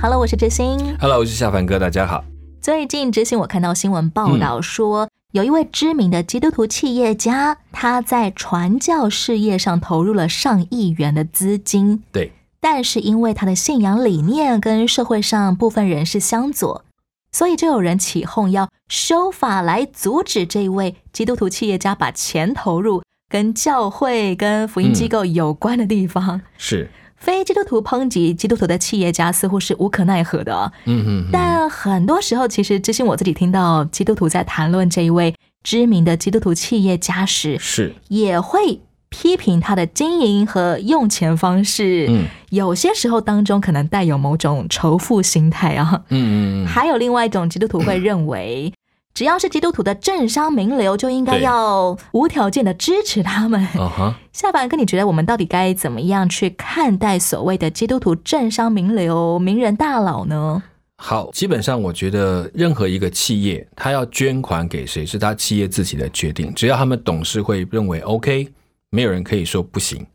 Hello，我是知心。Hello，我是夏凡哥，大家好。最近知心我看到新闻报道说，有一位知名的基督徒企业家，他在传教事业上投入了上亿元的资金，对，但是因为他的信仰理念跟社会上部分人士相左，所以就有人起哄要修法来阻止这一位基督徒企业家把钱投入跟教会、跟福音机构有关的地方。是，非基督徒抨击基督徒的企业家似乎是无可奈何的。嗯，嗯但很多时候，其实之前我自己听到基督徒在谈论这一位知名的基督徒企业家时，是，也会批评他的经营和用钱方式。嗯。有些时候当中可能带有某种仇富心态啊。嗯嗯嗯，还有另外一种基督徒会认为，只要是基督徒的政商名流，就应该要无条件的支持他们。下凡哥，你觉得我们到底该怎么样去看待所谓的基督徒政商名流、名人大佬呢？好，基本上我觉得任何一个企业，他要捐款给谁是他企业自己的决定，只要他们董事会认为 OK，没有人可以说不行。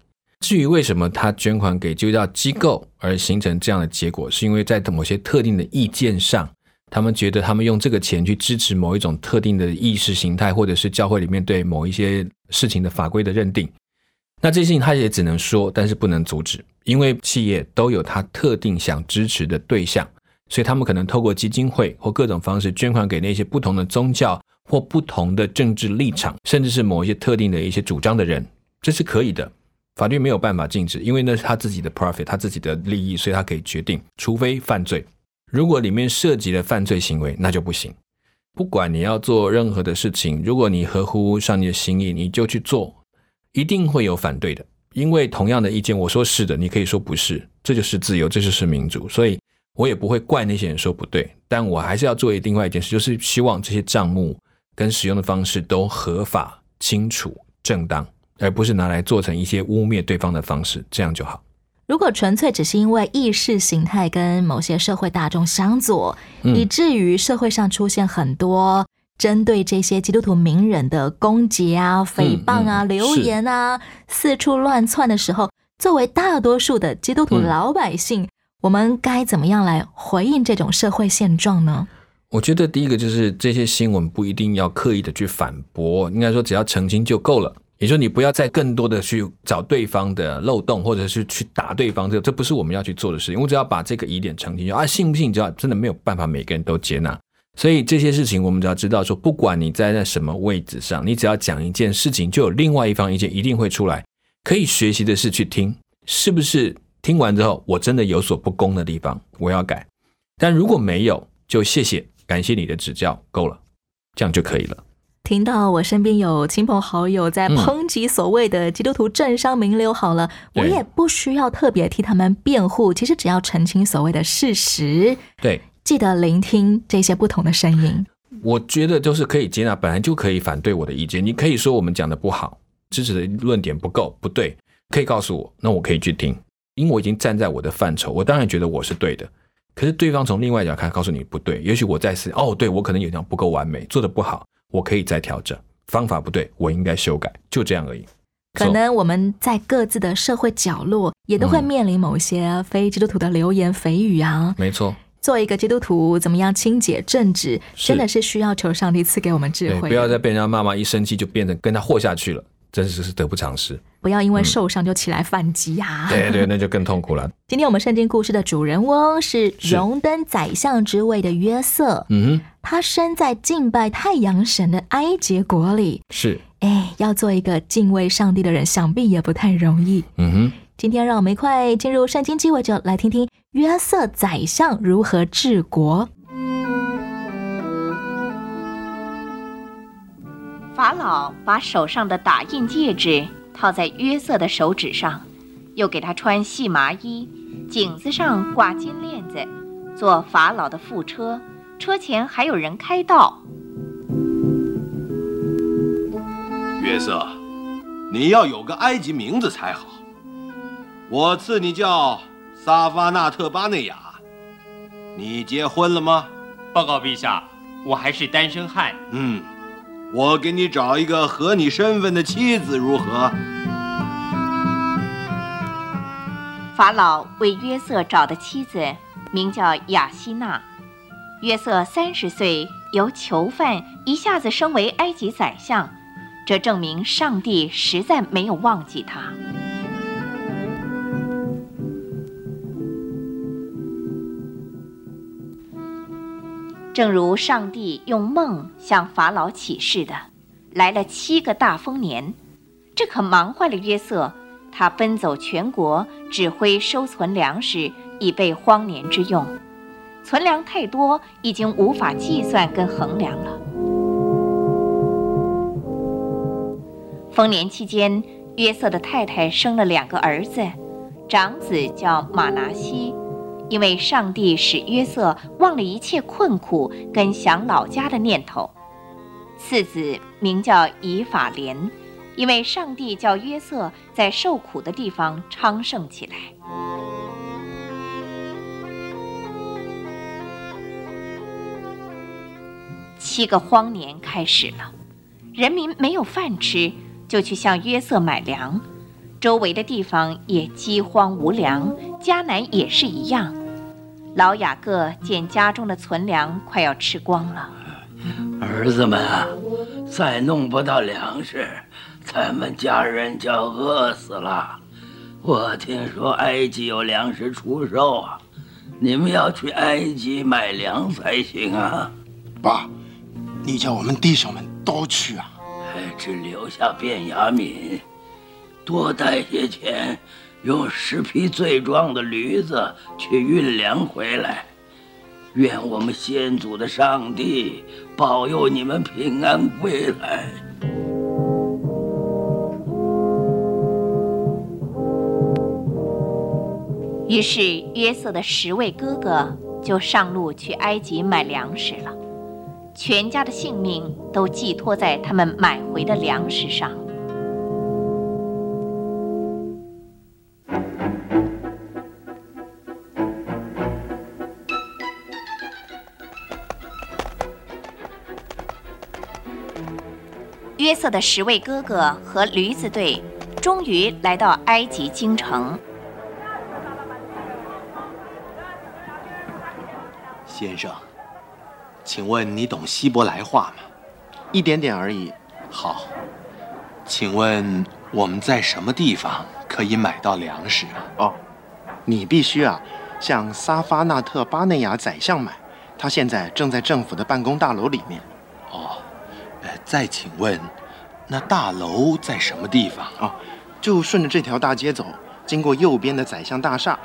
至于为什么他捐款给基督教机构而形成这样的结果，是因为在某些特定的意见上，他们觉得他们用这个钱去支持某一种特定的意识形态，或者是教会里面对某一些事情的法规的认定。那这些事情他也只能说，但是不能阻止，因为企业都有他特定想支持的对象，所以他们可能透过基金会或各种方式捐款给那些不同的宗教或不同的政治立场，甚至是某一些特定的一些主张的人，这是可以的。法律没有办法禁止，因为那是他自己的 profit，他自己的利益，所以他可以决定，除非犯罪。如果里面涉及了犯罪行为，那就不行。不管你要做任何的事情，如果你合乎上帝的心意，你就去做，一定会有反对的。因为同样的意见，我说是的，你可以说不是，这就是自由，这就是民主。所以我也不会怪那些人说不对，但我还是要做另外一件事，就是希望这些账目跟使用的方式都合法、清楚、正当，而不是拿来做成一些污蔑对方的方式，这样就好。如果纯粹只是因为意识形态跟某些社会大众相左，嗯以至于社会上出现很多针对这些基督徒名人的攻击啊、诽谤啊、嗯流言啊，四处乱窜的时候，作为大多数的基督徒嗯老百姓，我们该怎么样来回应这种社会现状呢？我觉得第一个就是这些新闻不一定要刻意的去反驳，应该说只要澄清就够了。也就是说，你不要再更多的去找对方的漏洞，或者是去打对方，这这不是我们要去做的事情。我只要把这个疑点澄清，就啊，信不信？你只要真的没有办法每个人都接纳，所以这些事情我们只要知道说，不管你在在什么位置上，你只要讲一件事情，就有另外一方意见一定会出来。可以学习的是去听，是不是听完之后我真的有所不公的地方，我要改。但如果没有，就谢谢，感谢你的指教，够了，这样就可以了。听到我身边有亲朋好友在嗯抨击所谓的基督徒政商名流，好了，我也不需要特别替他们辩护。其实只要澄清所谓的事实，对，记得聆听这些不同的声音。我觉得就是可以接纳，本来就可以反对我的意见。你可以说我们讲的不好，支持的论点不够，不对，可以告诉我，那我可以去听，因为我已经站在我的范畴，我当然觉得我是对的。可是对方从另外一角看，告诉你不对，也许我在思哦，对我可能有点不够完美，做的不好，我可以再调整，方法不对，我应该修改，就这样而已。可能我们在各自的社会角落，也都会嗯面临某些非基督徒的流言蜚语啊。没错，作为一个基督徒，怎么样清洁正直，真的是需要求上帝赐给我们智，慧。不要再被人家骂骂，一生气就变成跟他和下去了，真是是得不偿失。不要因为受伤就起来反击啊！对对，那就更痛苦了。今天我们圣经故事的主人翁是是荣登宰相之位的约瑟，嗯哼，他生在敬拜太阳神的埃及国里。是，哎，要做一个敬畏上帝的人，想必也不太容易。嗯哼。今天让我们一块进入圣经鸡尾酒，来听听约瑟宰相如何治国。法老把手上的打印戒指套在约瑟的手指上，又给他穿细麻衣，颈子上挂金链子，坐法老的副车，车前还有人开道。约瑟，你要有个埃及名字才好。我赐你叫萨发纳特巴内亚。你结婚了吗？报告陛下，我还是单身汉。嗯，我给你找一个合你身份的妻子如何？法老为约瑟找的妻子名叫雅西娜。约瑟三十岁，由囚犯一下子升为埃及宰相。这证明上帝实在没有忘记他。正如上帝用梦向法老启示的，来了七个大丰年，这可忙坏了约瑟。他奔走全国，指挥收存粮食，以备荒年之用。存粮太多，已经无法计算跟衡量了。丰年期间，约瑟的太太生了两个儿子，长子叫马拿西，因为上帝使约瑟忘了一切困苦跟想老家的念头；次子名叫以法莲，因为上帝叫约瑟在受苦的地方昌盛起来。七个荒年开始了，人民没有饭吃。就去向约瑟买粮，周围的地方也饥荒无粮，迦南也是一样。老雅各见家中的存粮快要吃光了，儿子们啊，再弄不到粮食，咱们家人就要饿死了。我听说埃及有粮食出售啊，你们要去埃及买粮才行啊。爸，你叫我们弟兄们都去啊。只留下卞雅敏，多带些钱，用十匹最壮的驴子去运粮回来。愿我们先祖的上帝保佑你们平安归来。于是约瑟的十位哥哥就上路去埃及买粮食了。全家的性命都寄托在他们买回的粮食上。约瑟的十位哥哥和驴子队终于来到埃及京城。先生。请问你懂希伯来话吗？一点点而已。好，请问我们在什么地方可以买到粮食啊？哦，你必须啊，向撒发纳特巴内亚宰相买，他现在正在政府的办公大楼里面。哦，呃，再请问，那大楼在什么地方？啊，就顺着这条大街走，经过右边的宰相大厦，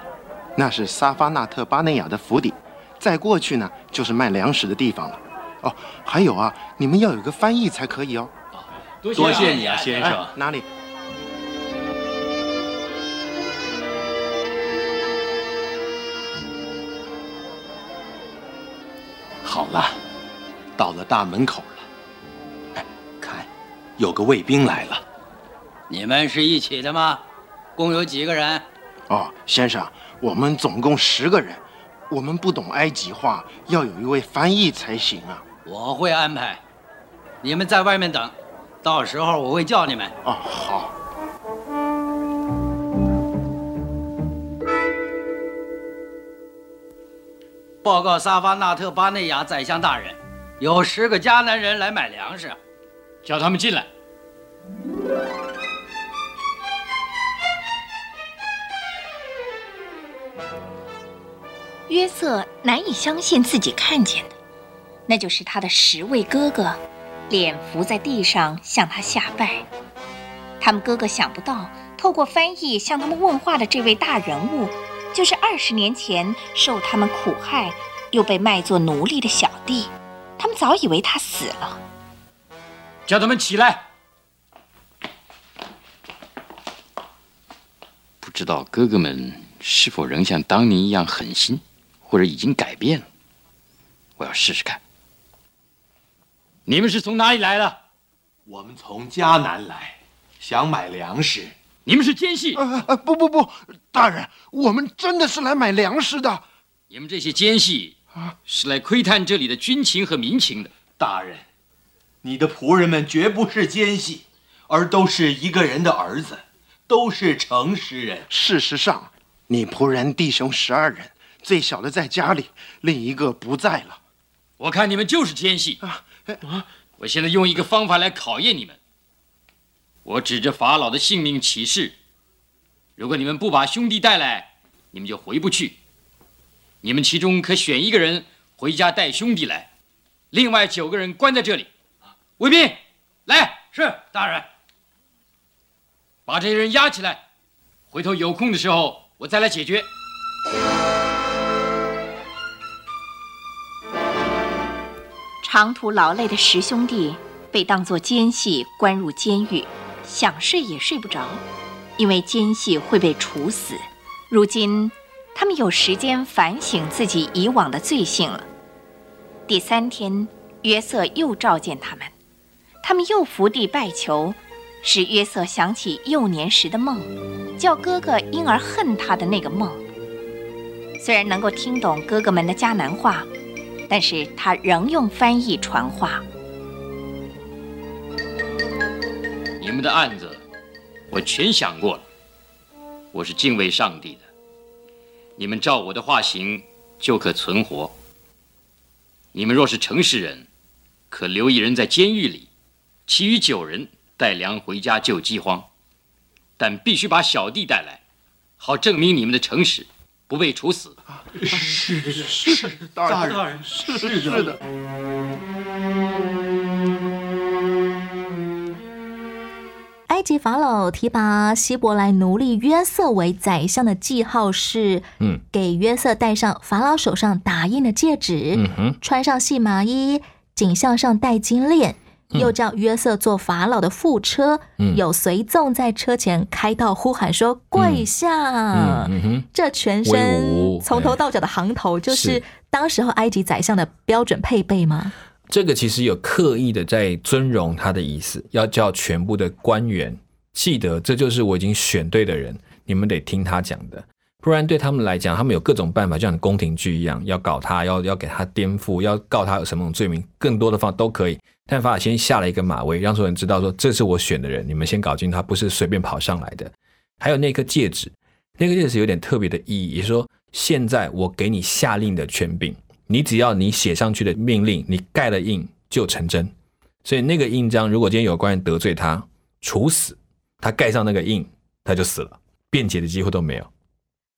那是萨发纳特巴内亚的府邸。再过去呢，就是卖粮食的地方了。哦，还有啊，你们要有个翻译才可以哦。多谢你啊，先生。哪里？好了，到了大门口了。有个卫兵来了。你们是一起的吗？共有几个人？哦，先生，我们总共十个人。我们不懂埃及话，要有一位翻译才行啊！我会安排，你们在外面等，到时候我会叫你们。哦，好。报告萨巴纳特巴内亚宰相大人，有十个迦南人来买粮食，叫他们进来。约瑟难以相信自己看见的，那就是他的十位哥哥，脸伏在地上向他下拜。他们哥哥想不到，透过翻译向他们问话的这位大人物，就是二十年前受他们苦害，又被卖作奴隶的小弟。他们早以为他死了。叫他们起来。不知道哥哥们是否仍像当年一样狠心？或者已经改变了。我要试试看。你们是从哪里来的？我们从迦南来，想买粮食。你们是奸细！啊啊！不不不，大人，我们真的是来买粮食的。你们这些奸细啊，是来窥探这里的军情和民情的。大人，你的仆人们绝不是奸细，而都是一个人的儿子，都是诚实人。事实上，你仆人弟兄十二人，最小的在家里，另一个不在了。我看你们就是奸细啊！啊！我现在用一个方法来考验你们。我指着法老的性命起誓：如果你们不把兄弟带来，你们就回不去。你们其中可选一个人回家带兄弟来，另外九个人关在这里。卫兵，来！是大人。把这些人押起来，回头有空的时候我再来解决。长途劳累的十兄弟被当作奸细关入监狱。想睡也睡不着，因为奸细会被处死。如今，他们有时间反省自己以往的罪行了。第三天，约瑟又召见他们，他们又伏地拜求，使约瑟想起幼年时的梦，叫哥哥因而恨他的那个梦。虽然能够听懂哥哥们的迦南话，但是他仍用翻译传话。你们的案子，我全想过了。我是敬畏上帝的，你们照我的话行，就可存活。你们若是诚实人，可留一人在监狱里，其余九人带粮回家救饥荒。但必须把小弟带来，好证明你们的诚实，不被处死。是是是，大人是是的。埃及法老提拔希伯来奴隶约瑟为宰相的记号是：嗯，给约瑟戴上法老手上打印的戒指，嗯，穿上细麻衣，颈项上戴金链，又叫约瑟坐法老的副车，有随从在车前开道呼喊说：“跪下！”嗯哼，这全身从头到脚的行头，就是当时候埃及宰相的标准配备吗？这个其实有刻意的在尊荣他的意思，要叫全部的官员记得，这就是我已经选对的人，你们得听他讲的，不然对他们来讲，他们有各种办法，就像宫廷剧一样，要搞他，要要给他颠覆，要告他有什么种罪名，更多的方都可以。但法尔先下了一个马威，让所有人知道说这是我选的人，你们先搞清他不是随便跑上来的。还有那颗戒指，那个戒指有点特别的意义，也是说现在我给你下令的权柄。你只要你写上去的命令，你盖了印就成真。所以那个印章，如果今天有官员得罪他，处死，他盖上那个印，他就死了，辩解的机会都没有。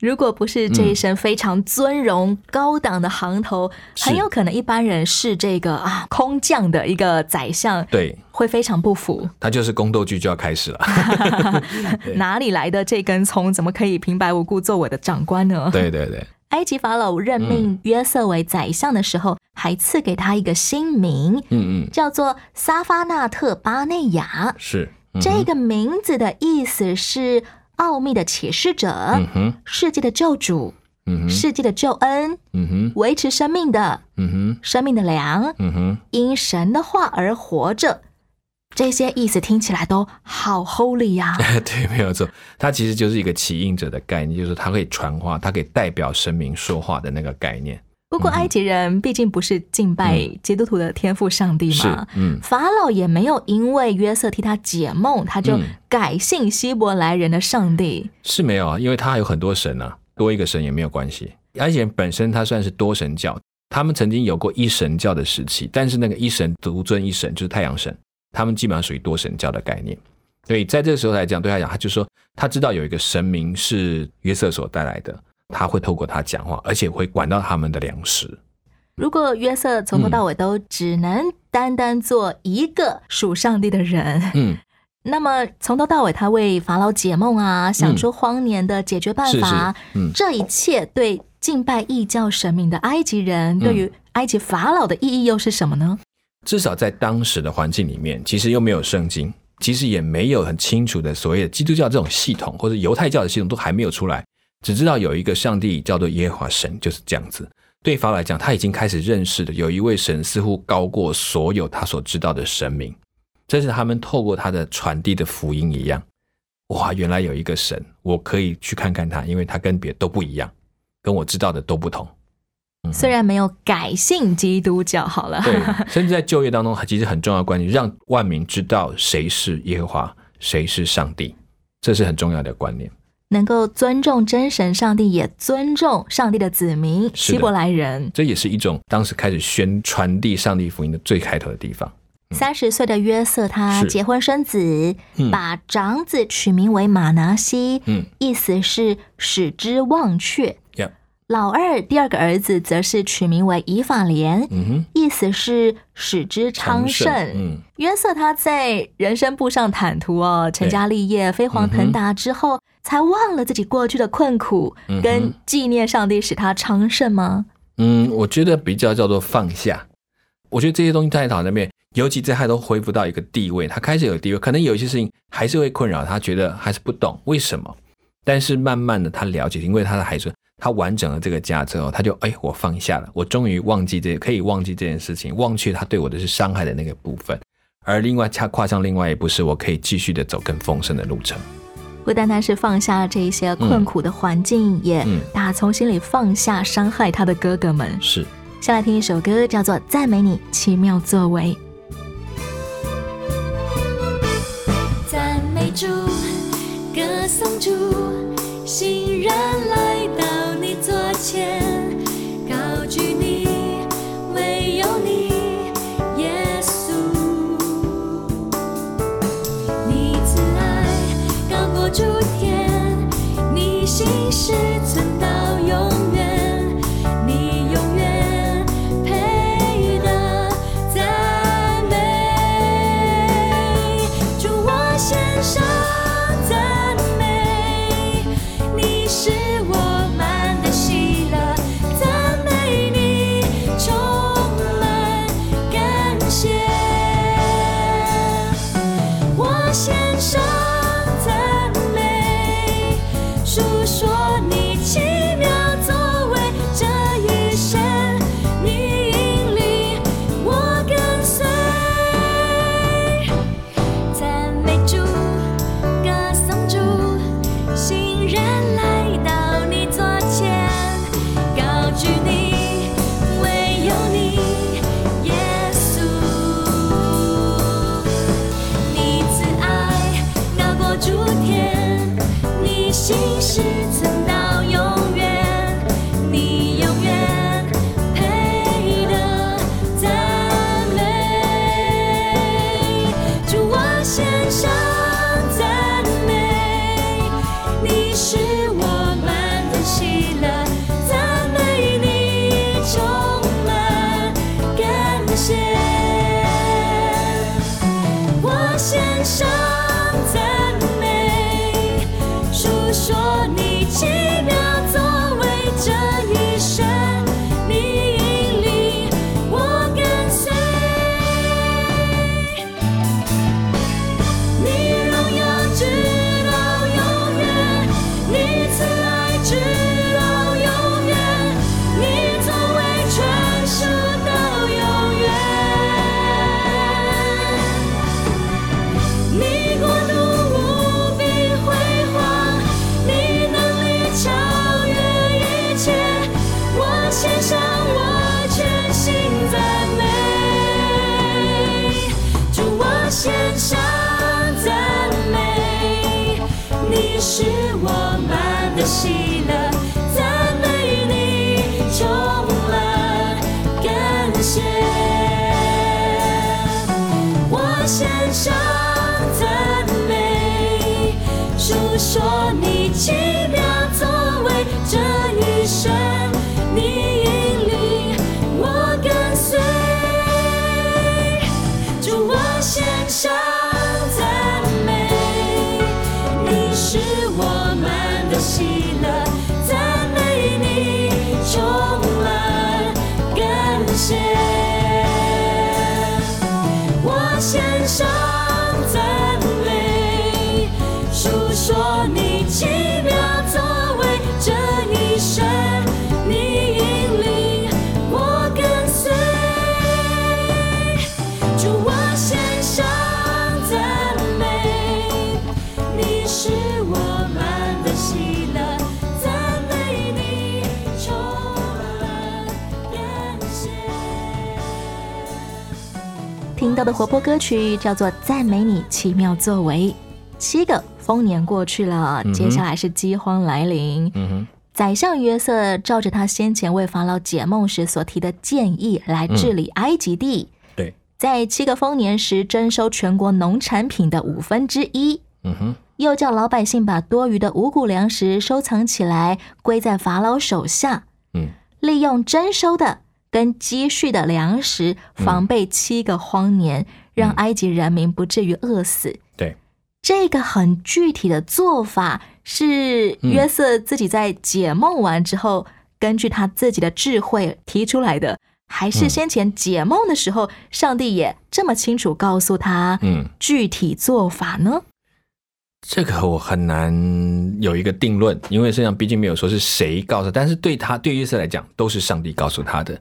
如果不是这一身非常尊荣高档的行头，很有可能一般人是这个啊空降的一个宰相，对，会非常不服。他就是宫斗剧就要开始了。哪里来的这根葱？怎么可以平白无故做我的长官呢？对对对。埃及法老任命约瑟为宰相的时候，还赐给他一个新名，嗯嗯，叫做撒发纳特巴内亚。是这个名字的意思是奥秘的启示者，嗯哼，世界的救主，嗯哼，世界的救恩，嗯哼，维持生命的，嗯哼，生命的粮，嗯哼，因神的话而活着。这些意思听起来都好 holy 呀！对，没有错，它其实就是一个起应者的概念，就是它可以传话，它可以代表神明说话的那个概念。不过埃及人毕竟不是敬拜基督徒的天赋上帝嘛，嗯，法老也没有因为约瑟替他解梦，他就改信希伯来人的上帝。是没有啊，因为他还有很多神啊，多一个神也没有关系。埃及人本身他算是多神教，他们曾经有过一神教的时期，但是那个一神独尊一神就是太阳神。他们基本上属于多神教的概念，所以在这个时候来讲，对他讲，他就说他知道有一个神明是约瑟所带来的，他会透过他讲话，而且会管到他们的粮食。如果约瑟从头到尾都只能单单做一个属上帝的人，嗯，那么从头到尾他为法老解梦啊，想出荒年的解决办法，嗯，这一切对敬拜异教神明的埃及人，对于埃及法老的意义又是什么呢？至少在当时的环境里面，其实又没有圣经，其实也没有很清楚的所谓的基督教这种系统，或者犹太教的系统都还没有出来，只知道有一个上帝叫做耶和华神，就是这样子。对法老来讲，他已经开始认识的有一位神似乎高过所有他所知道的神明，这是他们透过他的传递的福音一样。哇，原来有一个神，我可以去看看他，因为他跟别都不一样，跟我知道的都不同。虽然没有改信基督教，好了，对，甚至在就业当中，其实很重要的观念，让万民知道谁是耶和华，谁是上帝，这是很重要的观念。能够尊重真神上帝，也尊重上帝的子民的。希伯来人。这也是一种当时开始宣传递上帝福音的最开头的地方。三十岁的约瑟，他结婚生子，嗯。把长子取名为马拿西，嗯。意思是使之忘却。老二第二个儿子则是取名为以法莲，嗯，意思是使之昌盛。嗯，约瑟他在人生步上坦途哦，成家立业、飞黄腾达之后，才忘了自己过去的困苦，跟纪念上帝使他昌盛吗？嗯，我觉得比较叫做放下。我觉得这些东西在他那边，尤其在他都恢复到一个地位，他开始有地位，可能有一些事情还是会困扰他，觉得还是不懂为什么。但是慢慢的他了解，因为他的孩子，他完整了这个家之后，他就哎，我放下了，我终于忘记这可以忘记这件事情，忘却他对我的是伤害的那个部分。而另外，他跨上另外一步，是我可以继续的走更丰盛的路程。不单单是放下这一些困苦的环境，也嗯打从心里放下伤害他的哥哥们。是，先来听一首歌，叫做《赞美你奇妙作为》。赞美主，歌颂主，欣然高喜乐，赞美你充满感谢。我献上赞美，述说你到的活泼歌曲叫做《赞美你奇妙作为》。七个丰年过去了，嗯接下来是饥荒来临。宰相约瑟照着他先前为法老解梦时所提的建议来治理埃及地，对，在七个丰年时征收全国农产品的五分之一，嗯哼，又叫老百姓把多余的五谷粮食收藏起来，归在法老手下，嗯，利用征收的跟积蓄的粮食，防备七个荒年，让埃及人民不至于饿死。对，这个很具体的做法是约瑟自己在解梦完之后，根据他自己的智慧提出来的，还是先前解梦的时候，上帝也这么清楚告诉他，嗯，具体做法呢？这个我很难有一个定论，因为实际上毕竟没有说是谁告诉，但是对他对约瑟来讲，都是上帝告诉他的。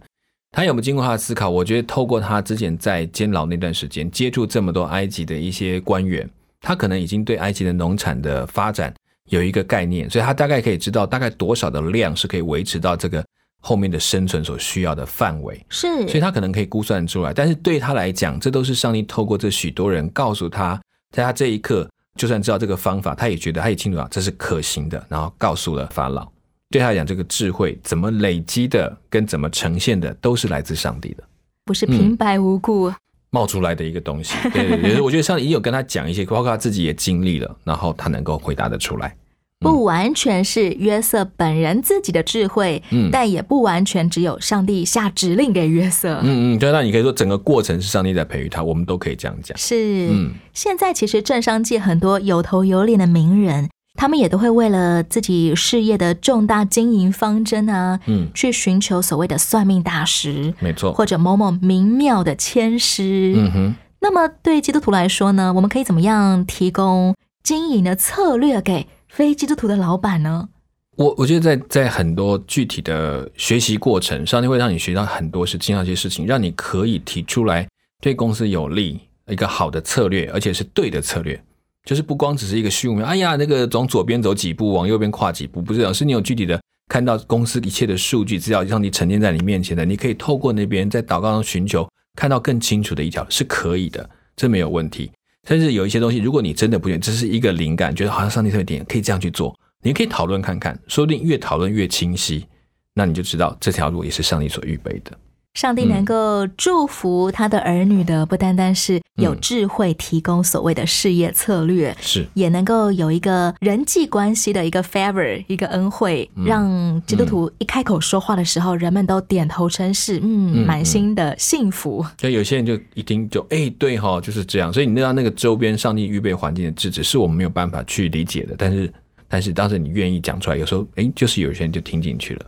他有没有经过他的思考？我觉得透过他之前在监牢那段时间，接触这么多埃及的一些官员，他可能已经对埃及的农产的发展有一个概念，所以他大概可以知道大概多少的量是可以维持到这个后面的生存所需要的范围。是，所以他可能可以估算出来，但是对他来讲，这都是上帝透过这许多人告诉他，在他这一刻，就算知道这个方法，他也觉得他也清楚啊，这是可行的，然后告诉了法老。对他来讲，这个智慧怎么累积的，跟怎么呈现的，都是来自上帝的，不是平白无故。冒出来的一个东西。对对对，我觉得上帝也有跟他讲一些，包括他自己也经历了，然后他能够回答得出来。不完全是约瑟本人自己的智慧，嗯但也不完全只有上帝下指令给约瑟。嗯嗯，对，那你可以说整个过程是上帝在培育他，我们都可以这样讲。是，嗯现在其实政商界很多有头有脸的名人，他们也都会为了自己事业的重大经营方针啊，嗯，去寻求所谓的算命大师，没错。或者某某名庙的签师。嗯哼。那么对基督徒来说呢，我们可以怎么样提供经营的策略给非基督徒的老板呢？我我觉得在在很多具体的学习过程，上帝会让你学到很多事情，那些事情让你可以提出来对公司有利一个好的策略，而且是对的策略，就是不光只是一个虚无缥。哎呀，那个往左边走几步，往右边跨几步，不是这样，是你有具体的看到公司一切的数据资料，让你沉淀在你面前的，你可以透过那边在祷告中寻求，看到更清楚的一条是可以的，这没有问题。甚至有一些东西，如果你真的不愿意，这是一个灵感，觉得好像上帝特别点可以这样去做，你可以讨论看看，说不定越讨论越清晰，那你就知道这条路也是上帝所预备的。上帝能够祝福他的儿女的，不单单是有嗯智慧提供所谓的事业策略，是，也能够有一个人际关系的一个 favor，一个恩惠，嗯让基督徒一开口说话的时候，人们都点头称是，嗯，嗯满心的幸福。所以有些人就一听就哎、对哈、就是这样。所以你知道那个周边上帝预备环境的制止，是我们没有办法去理解的。但是，但是当时你愿意讲出来，有时候哎、就是有些人就听进去了，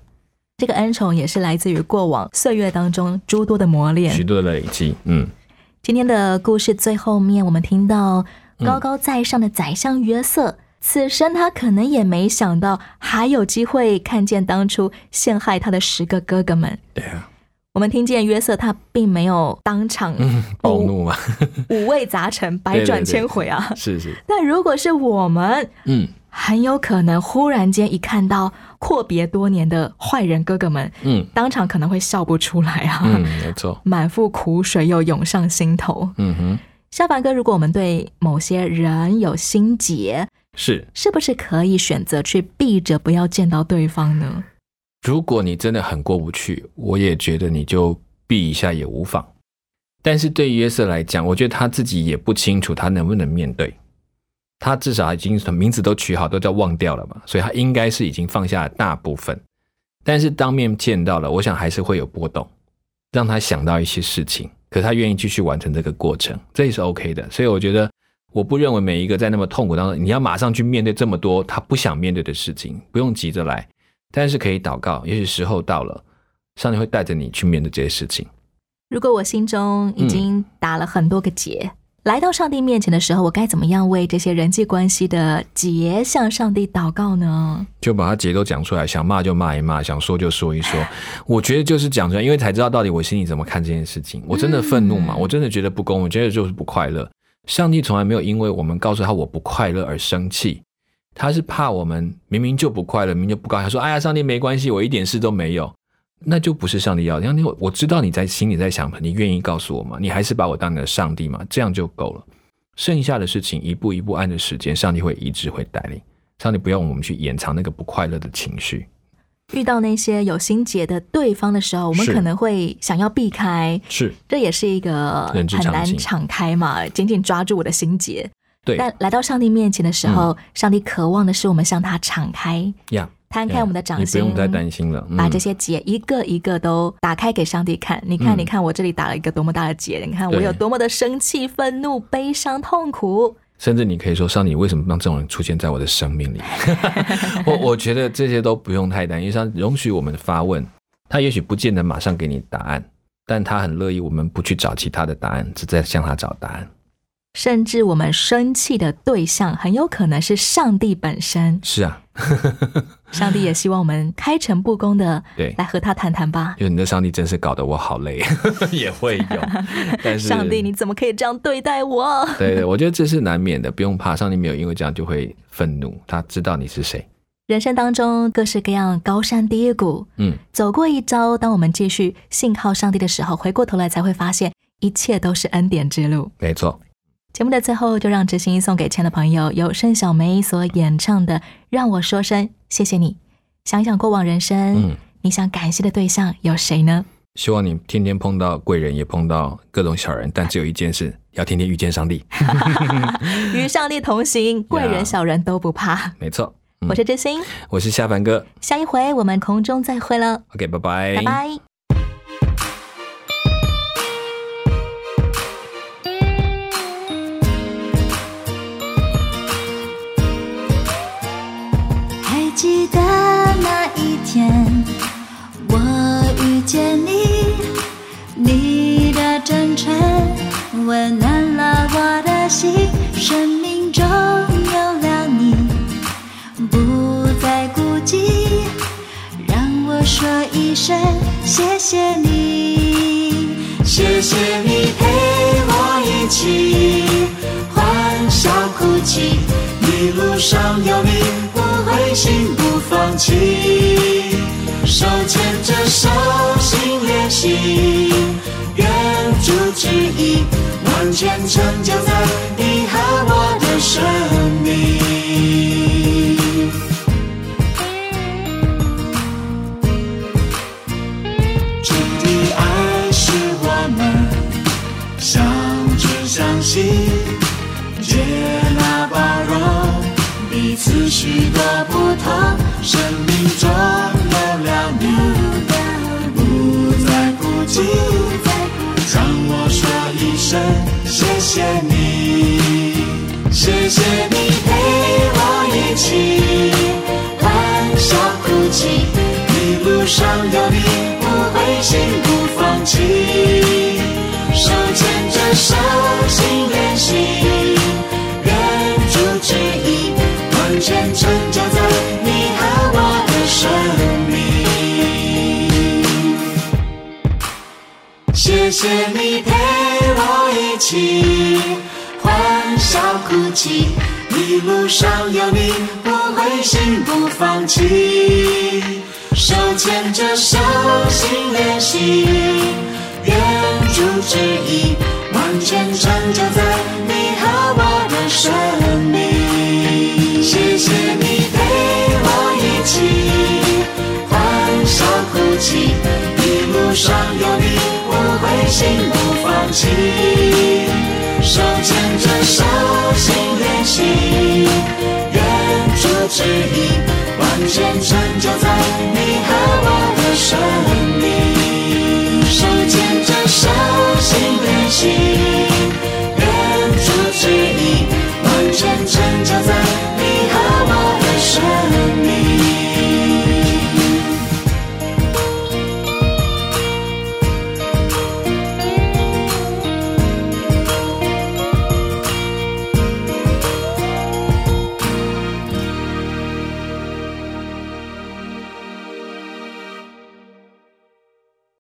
这个恩宠也是来自于过往岁月当中诸多的磨练许练。多的累积。嗯，今天的故事最后面，我们听到高高在上的宰相约瑟，此生他可能也没想到还有机会看见当初陷害他的十个哥哥们。对啊，我们听见约瑟他并没有当场 嗯，暴怒嘛，五味杂陈、百转千回啊。是 是，但如果是我们，嗯很有可能忽然间一看到阔别多年的坏人哥哥们，嗯当场可能会笑不出来啊，嗯，没错，满腹苦水又涌上心头。嗯哼，下凡哥，如果我们对某些人有心结，是。是不是可以选择去避着不要见到对方呢？如果你真的很过不去，我也觉得你就避一下也无妨。但是对于约瑟来讲，我觉得他自己也不清楚他能不能面对。他至少已经名字都取好，都叫忘掉了嘛，所以他应该是已经放下大部分。但是当面见到了，我想还是会有波动，让他想到一些事情。可他愿意继续完成这个过程，这也是 OK 的。所以我觉得，我不认为每一个在那么痛苦当中，你要马上去面对这么多他不想面对的事情，不用急着来。但是可以祷告，也许时候到了，上帝会带着你去面对这些事情。如果我心中已经打了很多个结，来到上帝面前的时候，我该怎么样为这些人际关系的结向上帝祷告呢？就把他结都讲出来，想骂就骂一骂，想说就说一说。我觉得就是讲出来，因为才知道到底我心里怎么看这件事情。我真的愤怒嘛？我真的觉得不公，我觉得就是不快乐。上帝从来没有因为我们告诉他我不快乐而生气，他是怕我们明明就不快乐，明明就不高兴，他说：“哎呀，上帝没关系，我一点事都没有。”那就不是上帝要的。你我知道你在心里在想，你愿意告诉我吗？你还是把我当你的上帝吗？这样就够了。剩下的事情一步一步按着时间，上帝会一直，会带领。上帝不要我们去掩藏那个不快乐的情绪。遇到那些有心结的对方的时候，我们可能会想要避开，是这也是一个很难敞开嘛，紧紧抓住我的心结。对但来到上帝面前的时候，上帝渴望的是我们向他敞开，呀，摊开我们的掌心，你不用再担心了。嗯把这些结一个一个都打开给上帝看。你看，嗯你看，我这里打了一个多么大的结，你看我有多么的生气、愤怒、悲伤、痛苦。甚至你可以说，上帝为什么让这种人出现在我的生命里？我我觉得这些都不用太担心，上容许我们发问，他也许不见得马上给你答案，但他很乐意我们不去找其他的答案，只在向他找答案。甚至我们生气的对象很有可能是上帝本身，是啊，上帝也希望我们开诚布公的对来和他谈谈吧。因为你的上帝真是搞得我好累，也会有，但是上帝，你怎么可以这样对待我？对对，我觉得这是难免的，不用怕，上帝没有因为这样就会愤怒，他知道你是谁。人生当中各式各样高山低谷，嗯，走过一遭，当我们继续信靠上帝的时候，回过头来才会发现，一切都是恩典之路。没错，节目的最后，就让知心送给亲爱的朋友，由盛小梅所演唱的《让我说声谢谢你》。想一想过往人生，嗯，你想感谢的对象有谁呢？希望你天天碰到贵人，也碰到各种小人，但只有一件事，要天天遇见上帝。与上帝同行，贵人小人都不怕。没错，嗯我是知心，我是夏凡哥下一回我们空中再会了，，OK，拜拜，拜拜。的那一天，我遇见你，你的真诚温暖了我的心，生命中有了你，不再孤寂，让我说一声谢谢你，谢谢你陪我一起欢笑哭泣，一路上有你，不灰心不放弃，手牵着手心连心，愿主旨意完全成就在你和我的身。谢谢你陪我一起欢笑哭泣，一路上有你，不灰心不放弃，手牵着手心连心，愿主旨意完全成就在你和我的生命。谢谢你陪我一起欢笑哭泣，一路上有你，不灰心不放弃，手牵着手心连心，愿主旨意完全成就在你和我的生命。谢谢你陪我一起欢笑哭泣，一路上有你，不灰心不放弃，手牵手心连心圆珠之意万千成就在你和我的生命。手牵着手心连心